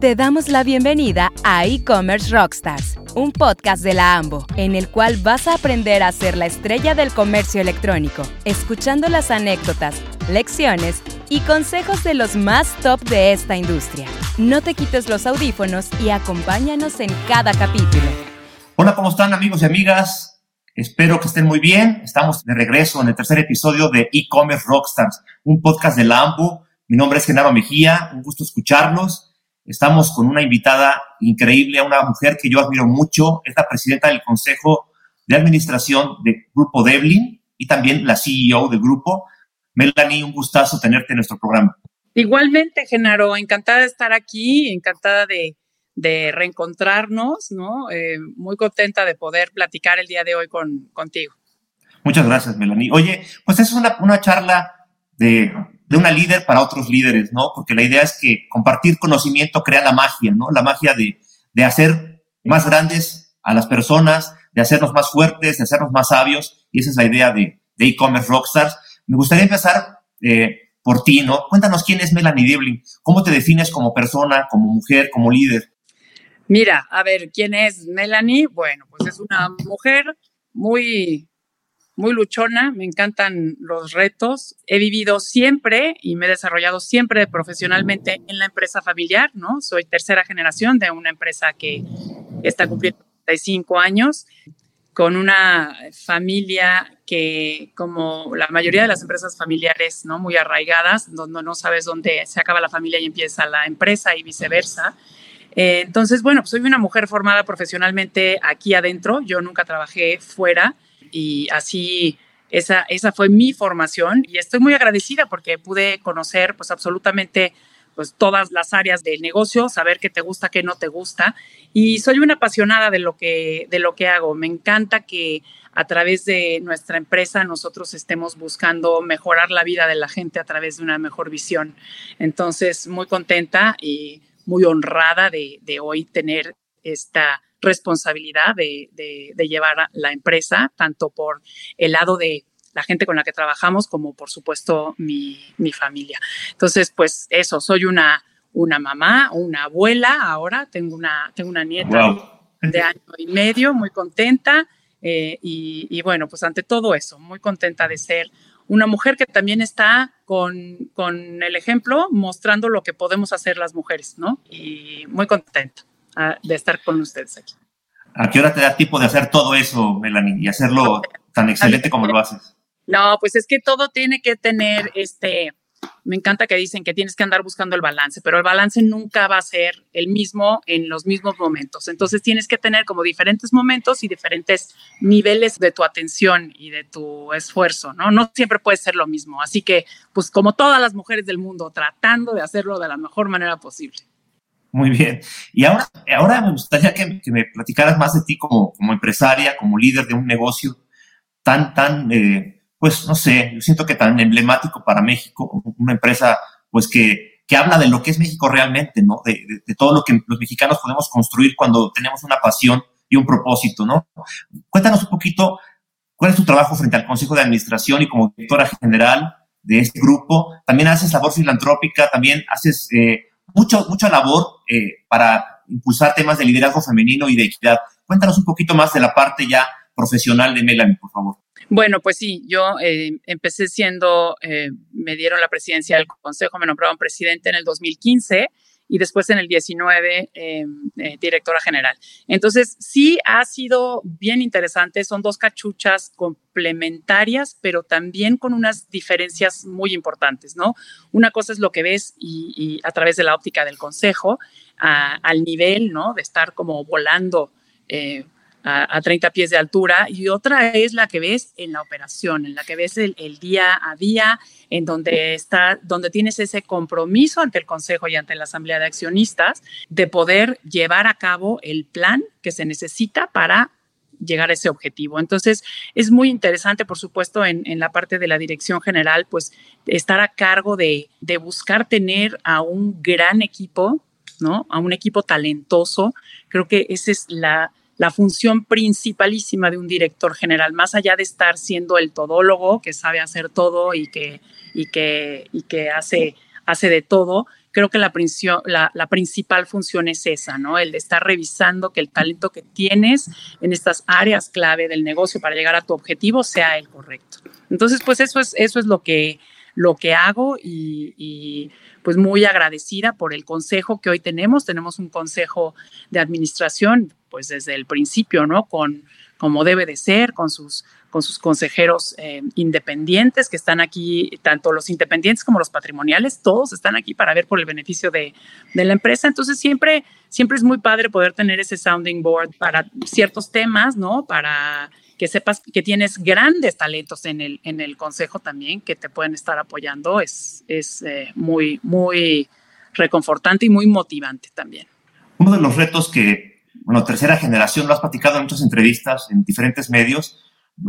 Te damos la bienvenida a E-Commerce Rockstars, un podcast de la AMBO, en el cual vas a aprender a ser la estrella del comercio electrónico, escuchando las anécdotas, lecciones y consejos de los más top de esta industria. No te quites los audífonos y acompáñanos en cada capítulo. Hola, ¿cómo están amigos y amigas? Espero que estén muy bien. Estamos de regreso en el tercer episodio de E-Commerce Rockstars, un podcast de la AMBO. Mi nombre es Genaro Mejía, un gusto escucharlos. Estamos con una invitada increíble, una mujer que yo admiro mucho, es la presidenta del Consejo de Administración del Grupo Devlin y también la CEO del grupo. Melanie, un gustazo tenerte en nuestro programa. Igualmente, Genaro, encantada de estar aquí, encantada de, reencontrarnos, ¿no? Eh, muy contenta de poder platicar el día de hoy con, contigo. Muchas gracias, Melanie. Oye, pues es una, una charla de de una líder para otros líderes, ¿no? Porque la idea es que compartir conocimiento crea la magia, ¿no? La magia de, de hacer más grandes a las personas, de hacernos más fuertes, de hacernos más sabios, y esa es la idea de e-commerce rockstars. Me gustaría empezar eh, por ti, ¿no? Cuéntanos quién es Melanie Devlin, cómo te defines como persona, como mujer, como líder. Mira, a ver, ¿quién es Melanie? Bueno, pues es una mujer muy muy luchona, me encantan los retos. He vivido siempre y me he desarrollado siempre profesionalmente en la empresa familiar, ¿no? Soy tercera generación de una empresa que está cumpliendo 35 años, con una familia que, como la mayoría de las empresas familiares, ¿no? Muy arraigadas, donde no sabes dónde se acaba la familia y empieza la empresa y viceversa. Eh, entonces, bueno, pues soy una mujer formada profesionalmente aquí adentro. Yo nunca trabajé fuera y así esa, esa fue mi formación y estoy muy agradecida porque pude conocer pues absolutamente pues todas las áreas del negocio, saber qué te gusta, qué no te gusta y soy una apasionada de lo que de lo que hago. Me encanta que a través de nuestra empresa nosotros estemos buscando mejorar la vida de la gente a través de una mejor visión. Entonces, muy contenta y muy honrada de, de hoy tener esta responsabilidad de, de, llevar la empresa, tanto por el lado de la gente con la que trabajamos como por supuesto mi, mi familia. Entonces, pues eso, soy una, una mamá, una abuela ahora, tengo una, tengo una nieta de año y medio, muy contenta. Eh, y, y, bueno, pues ante todo eso, muy contenta de ser una mujer que también está con, con el ejemplo mostrando lo que podemos hacer las mujeres, ¿no? Y muy contenta de estar con ustedes aquí. ¿A qué hora te da tiempo de hacer todo eso, Melanie, y hacerlo tan excelente como lo haces? No, pues es que todo tiene que tener este. Me encanta que dicen que tienes que andar buscando el balance, pero el balance nunca va a ser el mismo en los mismos momentos. Entonces tienes que tener como diferentes momentos y diferentes niveles de tu atención y de tu esfuerzo, ¿no? No siempre puede ser lo mismo. Así que, pues como todas las mujeres del mundo, tratando de hacerlo de la mejor manera posible. Muy bien. Y ahora, ahora me gustaría que, me platicaras más de ti como, como, empresaria, como líder de un negocio tan, tan, eh, pues no sé, yo siento que tan emblemático para México, una empresa pues que, que habla de lo que es México realmente, ¿no? De, todo lo que los mexicanos podemos construir cuando tenemos una pasión y un propósito, ¿no? Cuéntanos un poquito cuál es tu trabajo frente al Consejo de Administración y como directora general de este grupo. También haces labor filantrópica, también haces... Eh, mucho, mucha labor eh, para impulsar temas de liderazgo femenino y de equidad. Cuéntanos un poquito más de la parte ya profesional de Melanie, por favor. Bueno, pues sí, yo eh, empecé siendo, eh, me dieron la presidencia del Consejo, me nombraron presidente en el 2015 y después en el 19 em, eh, directora general. Entonces, sí ha sido bien interesante, son dos cachuchas complementarias, pero también con unas diferencias muy importantes, ¿no? Una cosa es lo que ves y, a través de la óptica del consejo, al nivel, ¿no? De estar como volando. Eh, a, 30 pies de altura y otra es la que ves en la operación, en la que ves el, día a día, en donde está, donde tienes ese compromiso ante el Consejo y ante la Asamblea de Accionistas de poder llevar a cabo el plan que se necesita para llegar a ese objetivo. Entonces, es muy interesante, por supuesto, en, en, la parte de la dirección general, pues estar a cargo de, de buscar tener a un gran equipo, ¿no? A un equipo talentoso. Creo que esa es la, la función principalísima de un director general, más allá de estar siendo el todólogo que sabe hacer todo y que, y que, y que hace hace de todo. Creo que la, la, la, principal función es esa, ¿no? El de estar revisando que el talento que tienes en estas áreas clave del negocio para llegar a tu objetivo sea el correcto. Entonces, pues eso es, eso es lo que, lo que hago y, y pues muy agradecida por el consejo que hoy tenemos. Tenemos un consejo de administración, pues desde el principio, ¿no? Con como debe de ser, con sus, con sus consejeros eh, independientes que están aquí, tanto los independientes como los patrimoniales, todos están aquí para ver por el beneficio de, de, la empresa. Entonces siempre, siempre es muy padre poder tener ese sounding board para ciertos temas, ¿no? Para que sepas que tienes grandes talentos en el, en el consejo también que te pueden estar apoyando. Es, es eh, muy, muy reconfortante y muy motivante también. Uno de los retos que bueno, tercera generación, lo has platicado en muchas entrevistas en diferentes medios,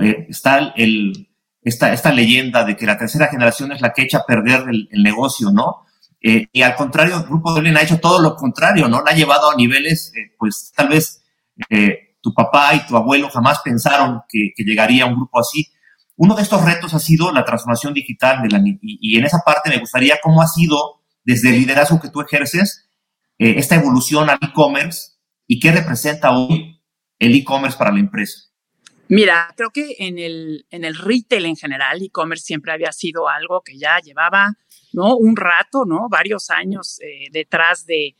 eh, está el, esta, esta leyenda de que la tercera generación es la que echa a perder el, negocio, ¿no? Eh, y al contrario, el grupo de Olin ha hecho todo lo contrario, ¿no? La ha llevado a niveles, pues tal vez tu papá y tu abuelo jamás pensaron que, llegaría un grupo así. Uno de estos retos ha sido la transformación digital de la, y, y en esa parte me gustaría cómo ha sido desde el liderazgo que tú ejerces esta evolución al e-commerce y qué representa hoy el e-commerce para la empresa? Mira, creo que en el, en el retail en general, e-commerce siempre había sido algo que ya llevaba, ¿no? Un rato, ¿no? Varios años eh, detrás de,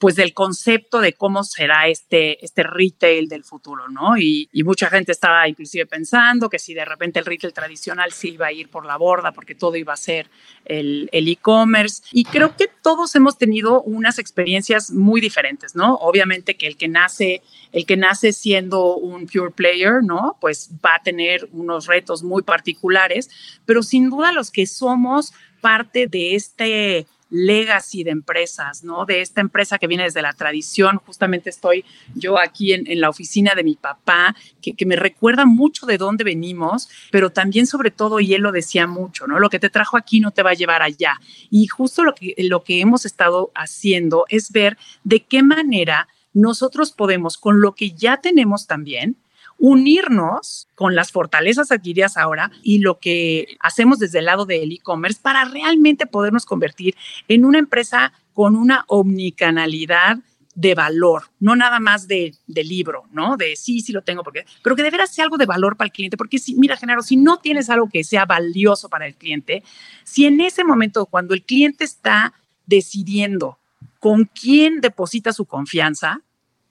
pues del concepto de cómo será este, este retail del futuro, ¿no? Y, mucha gente estaba inclusive pensando que si de repente el retail tradicional sí iba a ir por la borda porque todo iba a ser el e-commerce. y creo que todos hemos tenido unas experiencias muy diferentes, ¿no? Obviamente que el que nace, el que nace siendo un pure player, ¿no? Pues va a tener unos retos muy particulares, pero sin duda los que somos parte de este legacy de empresas, ¿no? De esta empresa que viene desde la tradición. Justamente estoy yo aquí en, la oficina de mi papá, que, me recuerda mucho de dónde venimos, pero también sobre todo, y él lo decía mucho, ¿no? Lo que te trajo aquí no te va a llevar allá. Y justo lo que, lo que hemos estado haciendo es ver de qué manera nosotros podemos, con lo que ya tenemos también, unirnos con las fortalezas adquiridas ahora y lo que hacemos desde el lado del e-commerce para realmente podernos convertir en una empresa con una omnicanalidad de valor, no nada más de, libro, ¿no? De sí, sí lo tengo, porque, pero que deberá ser algo de valor para el cliente, porque si, mira, Genaro, si no tienes algo que sea valioso para el cliente, si en ese momento, cuando el cliente está decidiendo con quién deposita su confianza,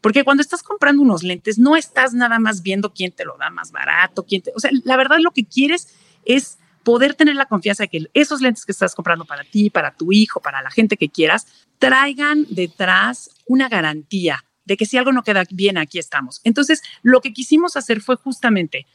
porque cuando estás comprando unos lentes, no estás nada más viendo quién te lo da más barato, quién te, o sea, la verdad lo que quieres es poder tener la confianza de que esos lentes que estás comprando para ti, para tu hijo, para la gente que quieras, traigan detrás una garantía de que si algo no queda bien, aquí estamos. Entonces, lo que quisimos hacer fue justamente,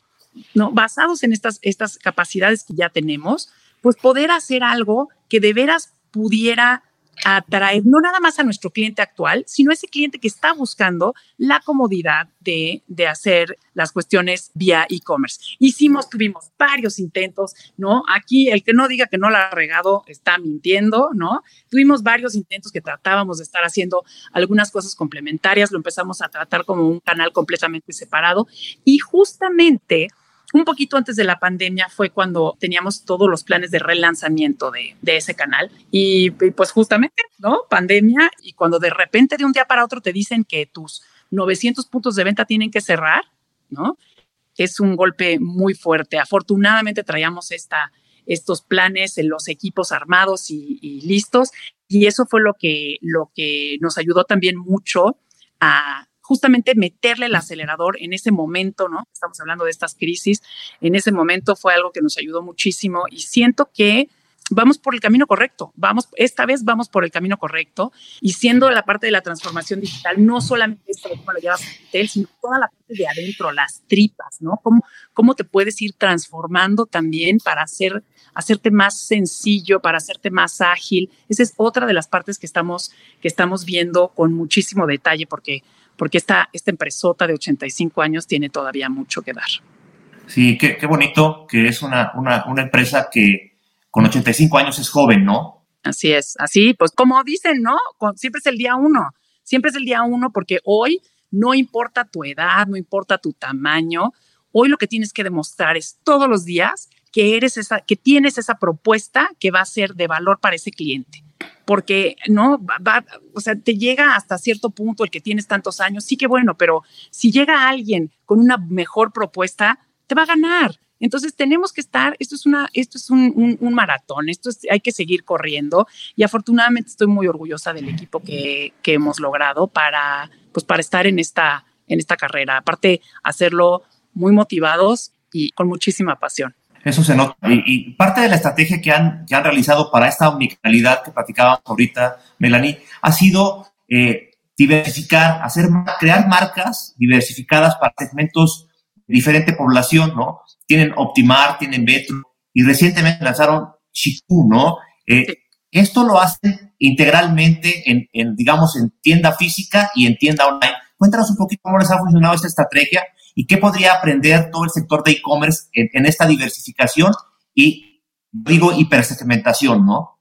¿no? basados en estas, estas capacidades que ya tenemos, pues poder hacer algo que de veras pudiera atraer no nada más a nuestro cliente actual, sino a ese cliente que está buscando la comodidad de, de hacer las cuestiones vía e-commerce. Hicimos, tuvimos varios intentos, ¿no? Aquí el que no diga que no la ha regado está mintiendo, ¿no? Tuvimos varios intentos que tratábamos de estar haciendo algunas cosas complementarias, lo empezamos a tratar como un canal completamente separado y justamente un poquito antes de la pandemia fue cuando teníamos todos los planes de relanzamiento de, ese canal. Y, pues justamente, ¿no? Pandemia y cuando de repente de un día para otro te dicen que tus 900 puntos de venta tienen que cerrar, ¿no? Es un golpe muy fuerte. Afortunadamente traíamos esta, estos planes en los equipos armados y, y listos. Y eso fue lo que, lo que nos ayudó también mucho a justamente meterle el acelerador en ese momento, ¿no? Estamos hablando de estas crisis, en ese momento fue algo que nos ayudó muchísimo y siento que vamos por el camino correcto, vamos, esta vez vamos por el camino correcto y siendo la parte de la transformación digital, no solamente esto de cómo lo llevas a retail, sino toda la parte de adentro, las tripas, ¿no? Cómo, cómo te puedes ir transformando también para hacer, hacerte más sencillo, para hacerte más ágil. Esa es otra de las partes que estamos, que estamos viendo con muchísimo detalle porque porque esta, esta empresota de 85 años tiene todavía mucho que dar. Sí, qué, qué bonito que es una, una, una, empresa que con 85 años es joven, ¿no? Así es, así, pues como dicen, ¿no? siempre es el día uno, siempre es el día uno porque hoy no importa tu edad, no importa tu tamaño, hoy lo que tienes que demostrar es todos los días que eres esa, que tienes esa propuesta que va a ser de valor para ese cliente porque no va, o sea, te llega hasta cierto punto el que tienes tantos años, sí que bueno, pero si llega alguien con una mejor propuesta, te va a ganar. Entonces tenemos que estar, esto es, una, esto es un, maratón, esto es, hay que seguir corriendo y afortunadamente estoy muy orgullosa del equipo que, que hemos logrado para, pues para estar en esta, en esta carrera. Aparte, hacerlo muy motivados y con muchísima pasión. Eso se nota. Y, parte de la estrategia que han, que han realizado para esta omnicanalidad que platicábamos ahorita, Melanie, ha sido eh, diversificar, hacer, crear marcas diversificadas para segmentos de diferente población, ¿no? Tienen Optimar, tienen Metro, y recientemente lanzaron Chiku, ¿no? Eh, esto lo hacen integralmente en, en, digamos, en tienda física y en tienda online. Cuéntanos un poquito cómo les ha funcionado esta estrategia y qué podría aprender todo el sector de e-commerce en, esta diversificación y, digo, hipersegmentación, ¿no?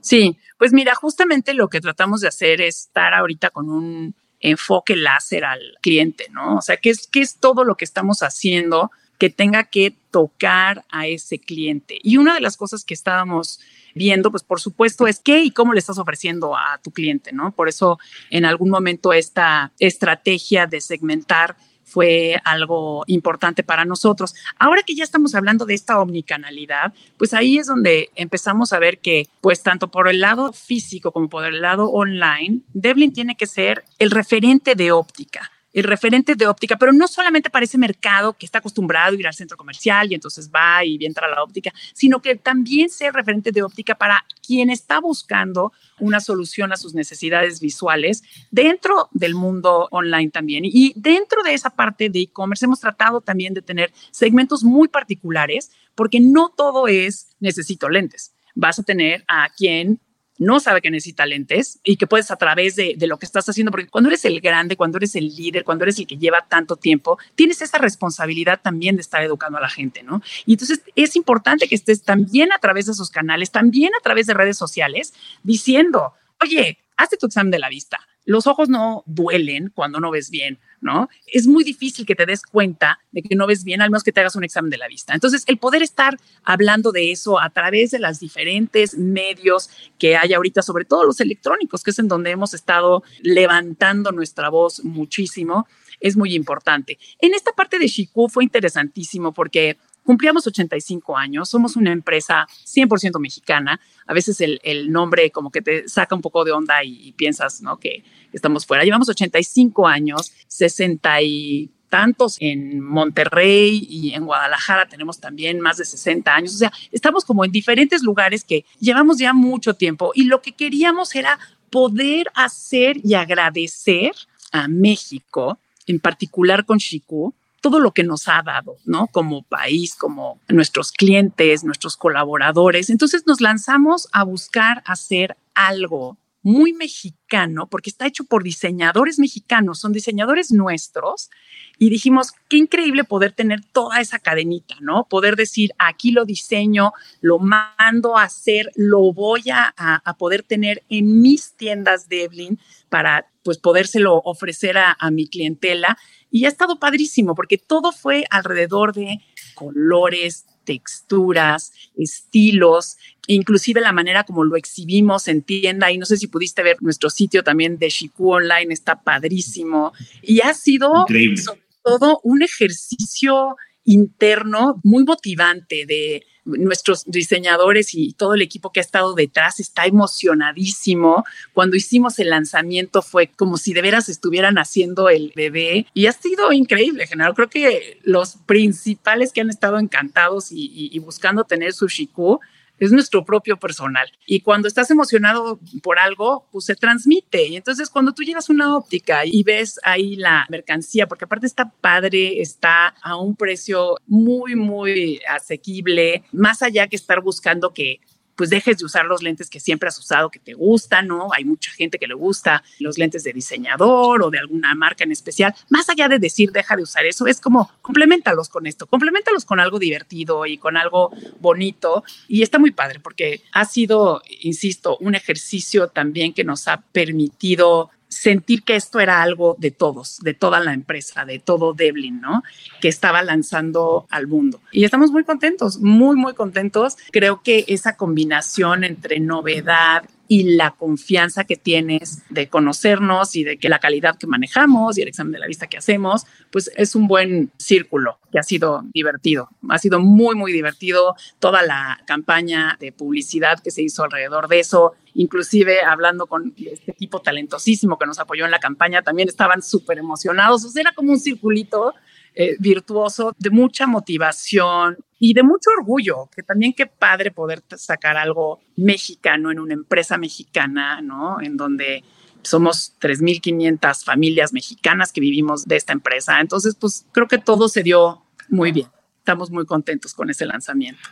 Sí, pues mira, justamente lo que tratamos de hacer es estar ahorita con un enfoque láser al cliente, ¿no? O sea, ¿qué es, qué es todo lo que estamos haciendo que tenga que tocar a ese cliente? Y una de las cosas que estábamos viendo, pues por supuesto, es qué y cómo le estás ofreciendo a tu cliente, ¿no? Por eso en algún momento esta estrategia de segmentar fue algo importante para nosotros. Ahora que ya estamos hablando de esta omnicanalidad, pues ahí es donde empezamos a ver que, pues tanto por el lado físico como por el lado online, Devlin tiene que ser el referente de óptica el referente de óptica, pero no solamente para ese mercado que está acostumbrado a ir al centro comercial y entonces va y entra a la óptica, sino que también sea referente de óptica para quien está buscando una solución a sus necesidades visuales dentro del mundo online también. Y dentro de esa parte de e-commerce hemos tratado también de tener segmentos muy particulares porque no todo es necesito lentes. Vas a tener a quien no sabe que necesita lentes y que puedes a través de, lo que estás haciendo, porque cuando eres el grande, cuando eres el líder, cuando eres el que lleva tanto tiempo, tienes esa responsabilidad también de estar educando a la gente, ¿no? Y entonces es importante que estés también a través de esos canales, también a través de redes sociales, diciendo, oye, hazte tu examen de la vista. Los ojos no duelen cuando no ves bien, ¿no? Es muy difícil que te des cuenta de que no ves bien, al menos que te hagas un examen de la vista. Entonces, el poder estar hablando de eso a través de los diferentes medios que hay ahorita, sobre todo los electrónicos, que es en donde hemos estado levantando nuestra voz muchísimo, es muy importante. En esta parte de Shiku fue interesantísimo porque cumplíamos 85 años, somos una empresa 100% mexicana. A veces el, nombre como que te saca un poco de onda y, piensas, ¿no? Que, estamos fuera. Llevamos 85 años, 60 y tantos en Monterrey y en Guadalajara tenemos también más de 60 años. O sea, estamos como en diferentes lugares que llevamos ya mucho tiempo y lo que queríamos era poder hacer y agradecer a México, en particular con Chiku, todo lo que nos ha dado, ¿no? Como país, como nuestros clientes, nuestros colaboradores. Entonces nos lanzamos a buscar hacer algo muy mexicano, porque está hecho por diseñadores mexicanos, son diseñadores nuestros, y dijimos, qué increíble poder tener toda esa cadenita, ¿no? Poder decir, aquí lo diseño, lo mando a hacer, lo voy a, a poder tener en mis tiendas de Evelyn para, pues, podérselo ofrecer a, a mi clientela y ha estado padrísimo porque todo fue alrededor de colores, texturas, estilos, inclusive la manera como lo exhibimos en tienda. Y no sé si pudiste ver nuestro sitio también de Shiku Online, está padrísimo. Y ha sido sobre todo un ejercicio interno muy motivante de nuestros diseñadores y todo el equipo que ha estado detrás está emocionadísimo. Cuando hicimos el lanzamiento fue como si de veras estuvieran haciendo el bebé y ha sido increíble, general. Creo que los principales que han estado encantados y, buscando tener su Shiku es nuestro propio personal. Y cuando estás emocionado por algo, pues se transmite. Y entonces cuando tú llegas a una óptica y ves ahí la mercancía, porque aparte está padre, está a un precio muy, muy asequible, más allá que estar buscando que pues dejes de usar los lentes que siempre has usado, que te gustan, ¿no? Hay mucha gente que le gusta los lentes de diseñador o de alguna marca en especial. Más allá de decir deja de usar eso, es como complementalos con esto, complementalos con algo divertido y con algo bonito. Y está muy padre porque ha sido, insisto, un ejercicio también que nos ha permitido sentir que esto era algo de todos, de toda la empresa, de todo Devlin, ¿no? Que estaba lanzando al mundo. Y estamos muy contentos, muy, muy contentos. Creo que esa combinación entre novedad, y la confianza que tienes de conocernos y de que la calidad que manejamos y el examen de la vista que hacemos, pues es un buen círculo que ha sido divertido. Ha sido muy, muy divertido toda la campaña de publicidad que se hizo alrededor de eso. Inclusive hablando con este equipo talentosísimo que nos apoyó en la campaña, también estaban súper emocionados. O sea, era como un circulito eh, virtuoso de mucha motivación y de mucho orgullo, que también qué padre poder sacar algo mexicano en una empresa mexicana, ¿no? En donde somos 3.500 familias mexicanas que vivimos de esta empresa. Entonces, pues creo que todo se dio muy bien. Estamos muy contentos con ese lanzamiento.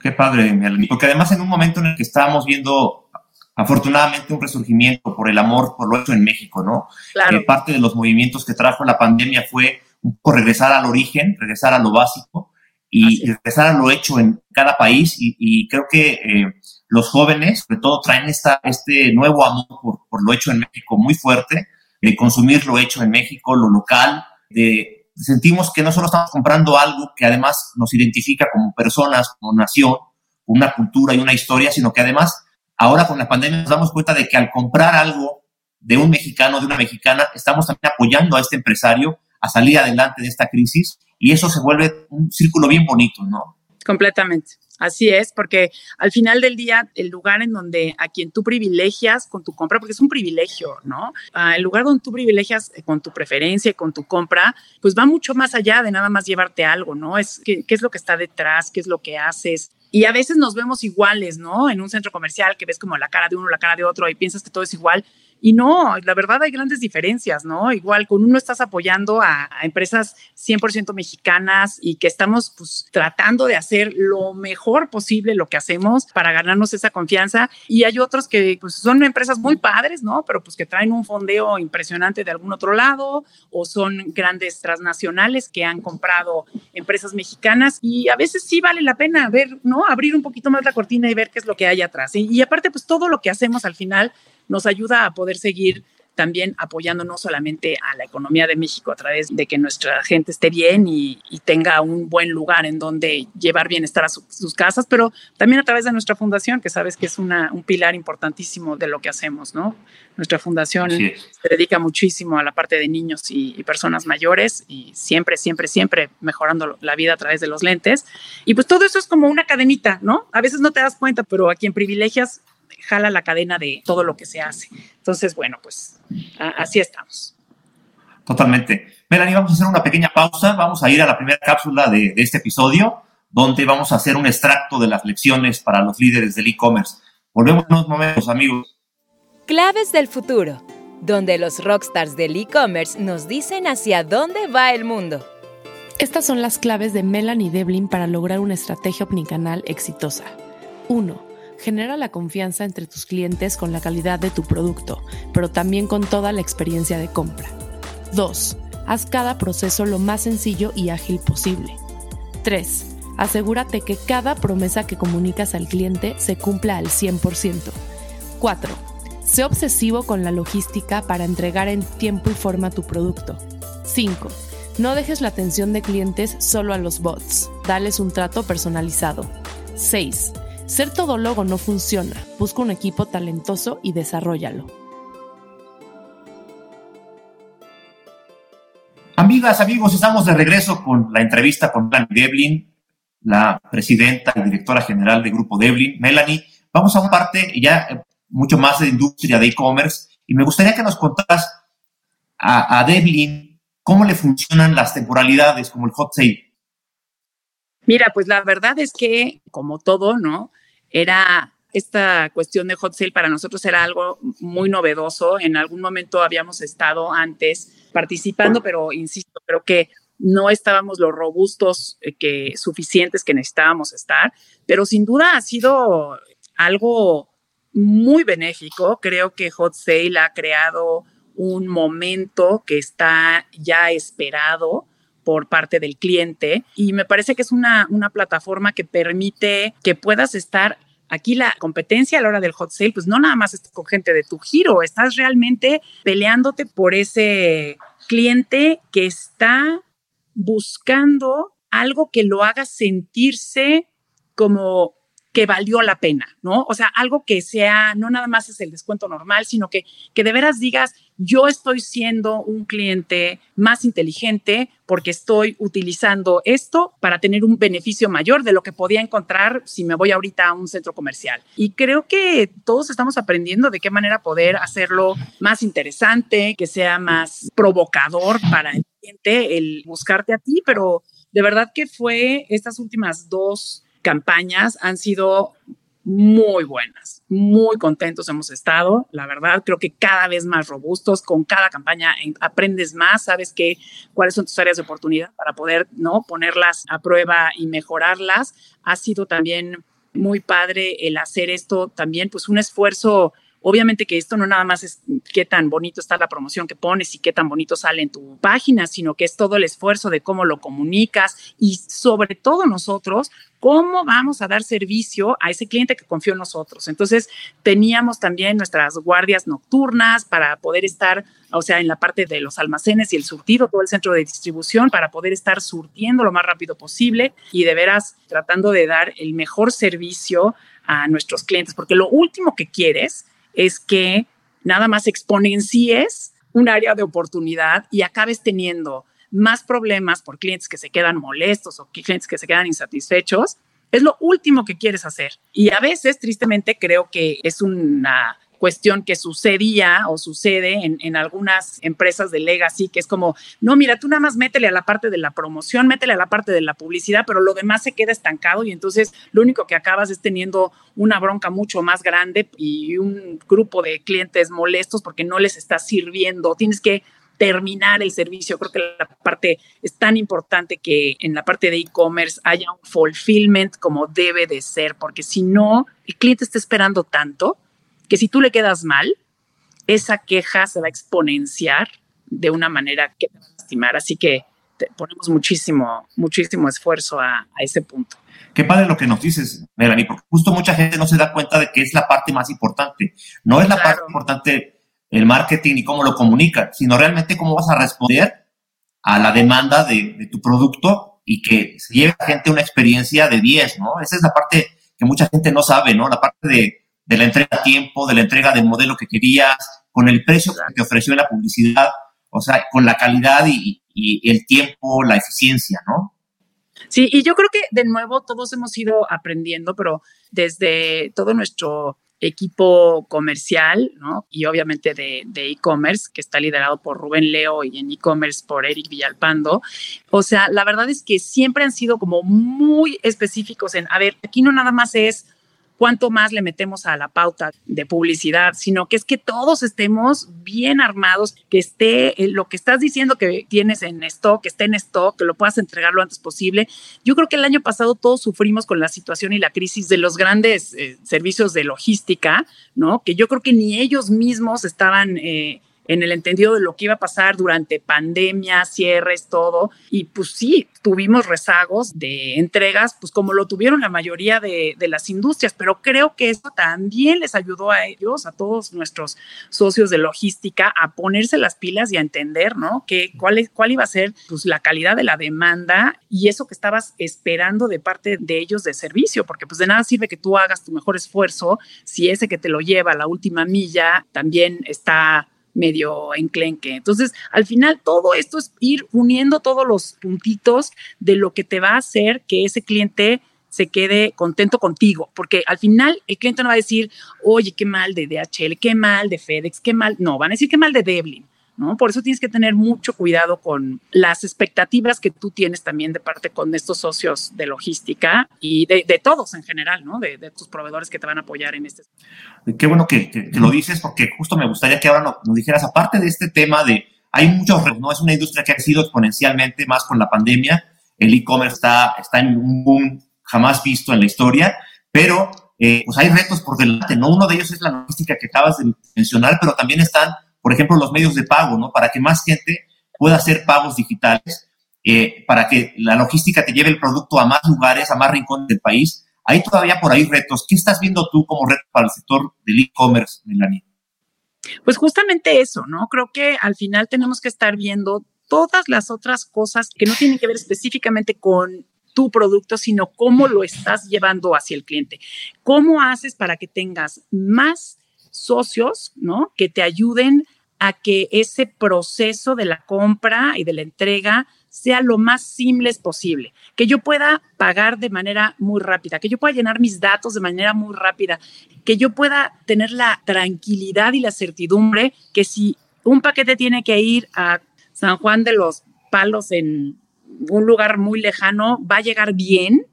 Qué padre, Melanie. Porque además en un momento en el que estábamos viendo afortunadamente un resurgimiento por el amor por lo hecho en México, ¿no? Claro. Que parte de los movimientos que trajo la pandemia fue poco regresar al origen, regresar a lo básico y, y regresar a lo hecho en cada país. Y, y creo que eh, los jóvenes, sobre todo, traen esta, este nuevo amor por, por, lo hecho en México muy fuerte, de consumir lo hecho en México, lo local, de sentimos que no solo estamos comprando algo que además nos identifica como personas, como nación, una cultura y una historia, sino que además ahora con la pandemia nos damos cuenta de que al comprar algo de un mexicano, de una mexicana, estamos también apoyando a este empresario a salir adelante de esta crisis y eso se vuelve un círculo bien bonito, ¿no? Completamente. Así es, porque al final del día, el lugar en donde a quien tú privilegias con tu compra, porque es un privilegio, ¿no? Uh, el lugar donde tú privilegias con tu preferencia, con tu compra, pues va mucho más allá de nada más llevarte algo, ¿no? Es qué, qué es lo que está detrás, qué es lo que haces. Y a veces nos vemos iguales, ¿no? En un centro comercial que ves como la cara de uno, la cara de otro y piensas que todo es igual. Y no, la verdad hay grandes diferencias, ¿no? Igual con uno estás apoyando a, a empresas 100% mexicanas y que estamos pues tratando de hacer lo mejor posible lo que hacemos para ganarnos esa confianza. Y hay otros que pues son empresas muy padres, ¿no? Pero pues que traen un fondeo impresionante de algún otro lado o son grandes transnacionales que han comprado empresas mexicanas y a veces sí vale la pena ver, ¿no? Abrir un poquito más la cortina y ver qué es lo que hay atrás. Y, y aparte pues todo lo que hacemos al final nos ayuda a poder seguir también apoyando no solamente a la economía de México a través de que nuestra gente esté bien y, y tenga un buen lugar en donde llevar bienestar a su, sus casas, pero también a través de nuestra fundación, que sabes que es una, un pilar importantísimo de lo que hacemos, ¿no? Nuestra fundación se dedica muchísimo a la parte de niños y, y, personas mayores y siempre, siempre, siempre mejorando la vida a través de los lentes. Y pues todo eso es como una cadenita, ¿no? A veces no te das cuenta, pero a quien privilegias jala la cadena de todo lo que se hace. Entonces, bueno, pues a, así estamos. Totalmente. Melanie, vamos a hacer una pequeña pausa. Vamos a ir a la primera cápsula de, de este episodio, donde vamos a hacer un extracto de las lecciones para los líderes del e-commerce. Volvemos en unos momentos, amigos. Claves del futuro, donde los rockstars del e-commerce nos dicen hacia dónde va el mundo. Estas son las claves de Melanie Devlin para lograr una estrategia omnicanal exitosa. 1 Genera la confianza entre tus clientes con la calidad de tu producto, pero también con toda la experiencia de compra. 2. Haz cada proceso lo más sencillo y ágil posible. 3. Asegúrate que cada promesa que comunicas al cliente se cumpla al 100%. 4. Sé obsesivo con la logística para entregar en tiempo y forma tu producto. 5. No dejes la atención de clientes solo a los bots. Dales un trato personalizado. 6. Ser todólogo no funciona. Busca un equipo talentoso y desarrollalo. Amigas, amigos, estamos de regreso con la entrevista con Melanie Devlin, la presidenta y directora general del Grupo Devlin. Melanie, vamos a una parte ya mucho más de industria, de e-commerce, y me gustaría que nos contaras a, a Devlin cómo le funcionan las temporalidades como el hot sale. Mira, pues la verdad es que, como todo, ¿no? Era esta cuestión de hot sale para nosotros era algo muy novedoso. En algún momento habíamos estado antes participando, pero insisto, creo que no estábamos los robustos que suficientes que necesitábamos estar, pero sin duda ha sido algo muy benéfico. Creo que Hot Sale ha creado un momento que está ya esperado por parte del cliente y me parece que es una, una plataforma que permite que puedas estar aquí la competencia a la hora del hot sale, pues no nada más estás con gente de tu giro, estás realmente peleándote por ese cliente que está buscando algo que lo haga sentirse como que valió la pena, ¿no? O sea, algo que sea, no nada más es el descuento normal, sino que, que de veras digas, yo estoy siendo un cliente más inteligente porque estoy utilizando esto para tener un beneficio mayor de lo que podía encontrar si me voy ahorita a un centro comercial. Y creo que todos estamos aprendiendo de qué manera poder hacerlo más interesante, que sea más provocador para el cliente, el buscarte a ti, pero de verdad que fue estas últimas dos campañas han sido muy buenas, muy contentos hemos estado, la verdad, creo que cada vez más robustos, con cada campaña aprendes más, sabes que cuáles son tus áreas de oportunidad para poder, ¿no? ponerlas a prueba y mejorarlas. Ha sido también muy padre el hacer esto también, pues un esfuerzo Obviamente que esto no nada más es qué tan bonito está la promoción que pones y qué tan bonito sale en tu página, sino que es todo el esfuerzo de cómo lo comunicas y sobre todo nosotros, cómo vamos a dar servicio a ese cliente que confió en nosotros. Entonces, teníamos también nuestras guardias nocturnas para poder estar, o sea, en la parte de los almacenes y el surtido, todo el centro de distribución, para poder estar surtiendo lo más rápido posible y de veras tratando de dar el mejor servicio a nuestros clientes, porque lo último que quieres es que nada más exponencies un área de oportunidad y acabes teniendo más problemas por clientes que se quedan molestos o clientes que se quedan insatisfechos, es lo último que quieres hacer. Y a veces, tristemente, creo que es una cuestión que sucedía o sucede en, algunas empresas de legacy, que es como, no, mira, tú nada más métele a la parte de la promoción, métele a la parte de la publicidad, pero lo demás se queda estancado y entonces lo único que acabas es teniendo una bronca mucho más grande y un grupo de clientes molestos porque no les está sirviendo. Tienes que terminar el servicio. Creo que la parte es tan importante que en la parte de e-commerce haya un fulfillment como debe de ser, porque si no, el cliente está esperando tanto que si tú le quedas mal, esa queja se va a exponenciar de una manera que te va a lastimar. Así que ponemos muchísimo, muchísimo esfuerzo a, ese punto. Qué padre lo que nos dices, Melanie, porque justo mucha gente no se da cuenta de que es la parte más importante. No es la parte importante el marketing y cómo lo comunica, sino realmente cómo vas a responder a la demanda de, de tu producto y que se lleve a la gente una experiencia de 10, ¿no? Esa es la parte que mucha gente no sabe, ¿no? La parte de de la entrega a tiempo, de la entrega del modelo que querías, con el precio que te ofreció en la publicidad, o sea, con la calidad y, el tiempo, la eficiencia, ¿no? Sí, y yo creo que de nuevo todos hemos ido aprendiendo, pero desde todo nuestro equipo comercial, ¿no? Y obviamente de e-commerce, que está liderado por Rubén Leo y en e-commerce por Eric Villalpando. O sea, la verdad es que siempre han sido como muy específicos en, a ver, aquí no nada más es cuánto más le metemos a la pauta de publicidad, sino que es que todos estemos bien armados, que esté eh, lo que estás diciendo que tienes en stock, que esté en stock, que lo puedas entregar lo antes posible. Yo creo que el año pasado todos sufrimos con la situación y la crisis de los grandes eh, servicios de logística, ¿no? Que yo creo que ni ellos mismos estaban... Eh, en el entendido de lo que iba a pasar durante pandemia, cierres, todo. Y pues sí, tuvimos rezagos de entregas, pues como lo tuvieron la mayoría de, de, las industrias, pero creo que eso también les ayudó a ellos, a todos nuestros socios de logística, a ponerse las pilas y a entender, ¿no? Que cuál, es, cuál iba a ser pues, la calidad de la demanda y eso que estabas esperando de parte de ellos de servicio, porque pues de nada sirve que tú hagas tu mejor esfuerzo si ese que te lo lleva a la última milla también está medio enclenque. Entonces, al final, todo esto es ir uniendo todos los puntitos de lo que te va a hacer que ese cliente se quede contento contigo, porque al final el cliente no va a decir, oye, qué mal de DHL, qué mal de FedEx, qué mal, no, van a decir qué mal de Devlin. ¿No? Por eso tienes que tener mucho cuidado con las expectativas que tú tienes también de parte con estos socios de logística y de, todos en general, ¿no? De, tus proveedores que te van a apoyar en este. Qué bueno que, lo dices, porque justo me gustaría que ahora nos, dijeras, aparte de este tema de, hay muchos, ¿no? Es una industria que ha crecido exponencialmente más con la pandemia, el e-commerce está, está en un boom jamás visto en la historia, pero eh, pues hay retos por delante, ¿no? Uno de ellos es la logística que acabas de mencionar, pero también están por ejemplo, los medios de pago, ¿no? Para que más gente pueda hacer pagos digitales, eh, para que la logística te lleve el producto a más lugares, a más rincones del país. Hay todavía por ahí retos. ¿Qué estás viendo tú como reto para el sector del e-commerce, Melanie? Pues justamente eso, ¿no? Creo que al final tenemos que estar viendo todas las otras cosas que no tienen que ver específicamente con tu producto, sino cómo lo estás llevando hacia el cliente. ¿Cómo haces para que tengas más socios, ¿no? Que te ayuden a que ese proceso de la compra y de la entrega sea lo más simple posible, que yo pueda pagar de manera muy rápida, que yo pueda llenar mis datos de manera muy rápida, que yo pueda tener la tranquilidad y la certidumbre que si un paquete tiene que ir a San Juan de los Palos en un lugar muy lejano, va a llegar bien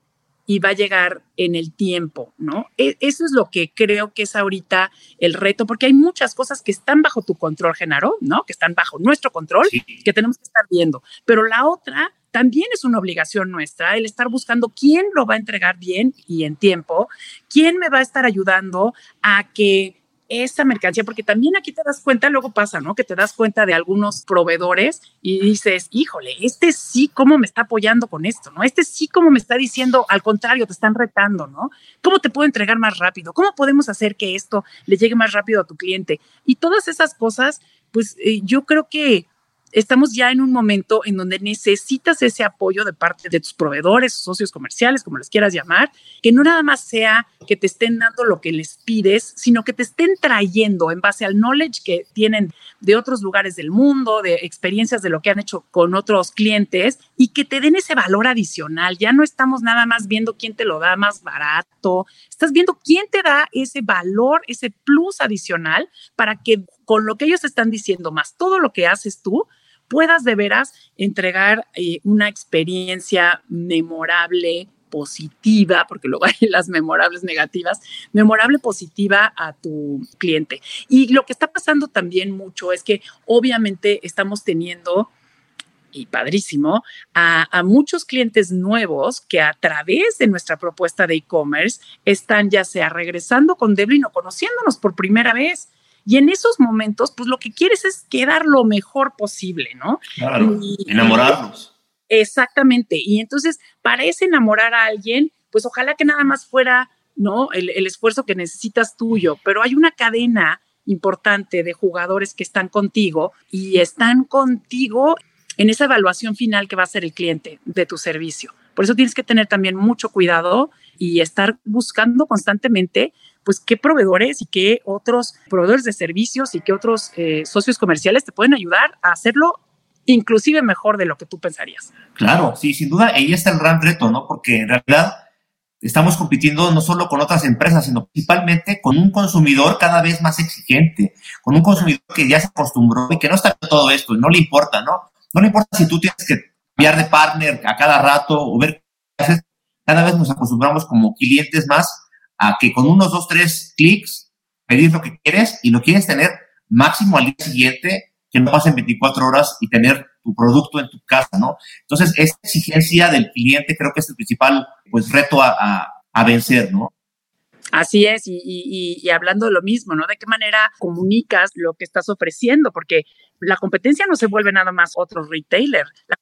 y va a llegar en el tiempo, ¿no? E, eso es lo que creo que es ahorita el reto, porque hay muchas cosas que están bajo tu control, Genaro, ¿no? Que están bajo nuestro control, que tenemos que estar viendo. Pero la otra también es una obligación nuestra, el estar buscando quién lo va a entregar bien y en tiempo, quién me va a estar ayudando a que esa mercancía, porque también aquí te das cuenta, luego pasa, ¿no? Que te das cuenta de algunos proveedores y dices, híjole, este sí, ¿cómo me está apoyando con esto, ¿no? Este sí, ¿cómo me está diciendo, al contrario, te están retando, ¿no? ¿Cómo te puedo entregar más rápido? ¿Cómo podemos hacer que esto le llegue más rápido a tu cliente? Y todas esas cosas, pues eh, yo creo que estamos ya en un momento en donde necesitas ese apoyo de parte de tus proveedores, socios comerciales, como les quieras llamar, que no nada más sea que te estén dando lo que les pides, sino que te estén trayendo en base al knowledge que tienen de otros lugares del mundo, de experiencias de lo que han hecho con otros clientes y que te den ese valor adicional. Ya no estamos nada más viendo quién te lo da más barato, estás viendo quién te da ese valor, ese plus adicional para que con lo que ellos están diciendo más todo lo que haces tú, puedas de veras entregar eh, una experiencia memorable, positiva, porque luego hay las memorables negativas, memorable positiva a tu cliente. Y lo que está pasando también mucho es que obviamente estamos teniendo y padrísimo, a, a, muchos clientes nuevos que a través de nuestra propuesta de e-commerce están ya sea regresando con Deblin o conociéndonos por primera vez. Y en esos momentos, pues lo que quieres es quedar lo mejor posible, ¿no? Claro, enamorarnos. Exactamente. Y entonces, para ese enamorar a alguien, pues ojalá que nada más fuera, ¿no? El, el esfuerzo que necesitas tuyo, pero hay una cadena importante de jugadores que están contigo y están contigo en esa evaluación final que va a ser el cliente de tu servicio. Por eso tienes que tener también mucho cuidado y estar buscando constantemente pues qué proveedores y qué otros proveedores de servicios y qué otros eh, socios comerciales te pueden ayudar a hacerlo inclusive mejor de lo que tú pensarías. Claro, sí, sin duda, ahí está el gran reto, ¿no? Porque en realidad estamos compitiendo no solo con otras empresas, sino principalmente con un consumidor cada vez más exigente, con un consumidor que ya se acostumbró y que no está todo esto, no le importa, ¿no? No le importa si tú tienes que cambiar de partner a cada rato o ver qué haces. Cada vez nos acostumbramos como clientes más a que con unos dos, tres clics pedir lo que quieres y lo quieres tener máximo al día siguiente, que no pasen 24 horas y tener tu producto en tu casa, ¿no? Entonces, esta exigencia del cliente creo que es el principal pues, reto a, a, vencer, ¿no? Así es, y, y, y, hablando de lo mismo, ¿no? ¿De qué manera comunicas lo que estás ofreciendo? Porque la competencia no se vuelve nada más otro retailer, la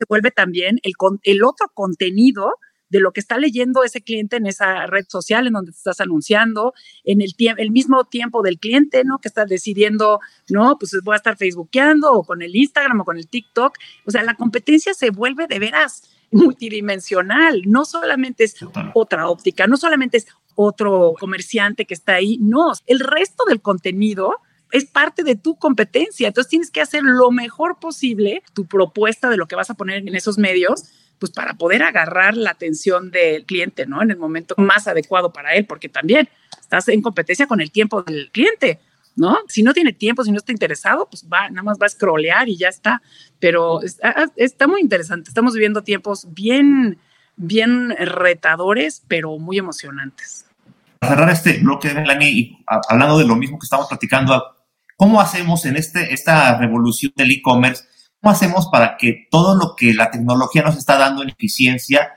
se vuelve también el, el otro contenido de lo que está leyendo ese cliente en esa red social en donde te estás anunciando, en el, el mismo tiempo del cliente, ¿no? Que está decidiendo, no, pues voy a estar facebookeando o con el Instagram o con el TikTok. O sea, la competencia se vuelve de veras multidimensional. No solamente es otra óptica, no solamente es otro comerciante que está ahí, no, el resto del contenido es parte de tu competencia. Entonces tienes que hacer lo mejor posible tu propuesta de lo que vas a poner en esos medios pues para poder agarrar la atención del cliente, ¿no? En el momento más adecuado para él, porque también estás en competencia con el tiempo del cliente, ¿no? Si no tiene tiempo, si no está interesado, pues va, nada más va a scrollear y ya está. Pero está, está muy interesante. Estamos viviendo tiempos bien, bien retadores, pero muy emocionantes. Para cerrar este bloque, Melanie, hablando de lo mismo que estamos platicando, ¿cómo hacemos en este, esta revolución del e-commerce? ¿Cómo hacemos para que todo lo que la tecnología nos está dando en eficiencia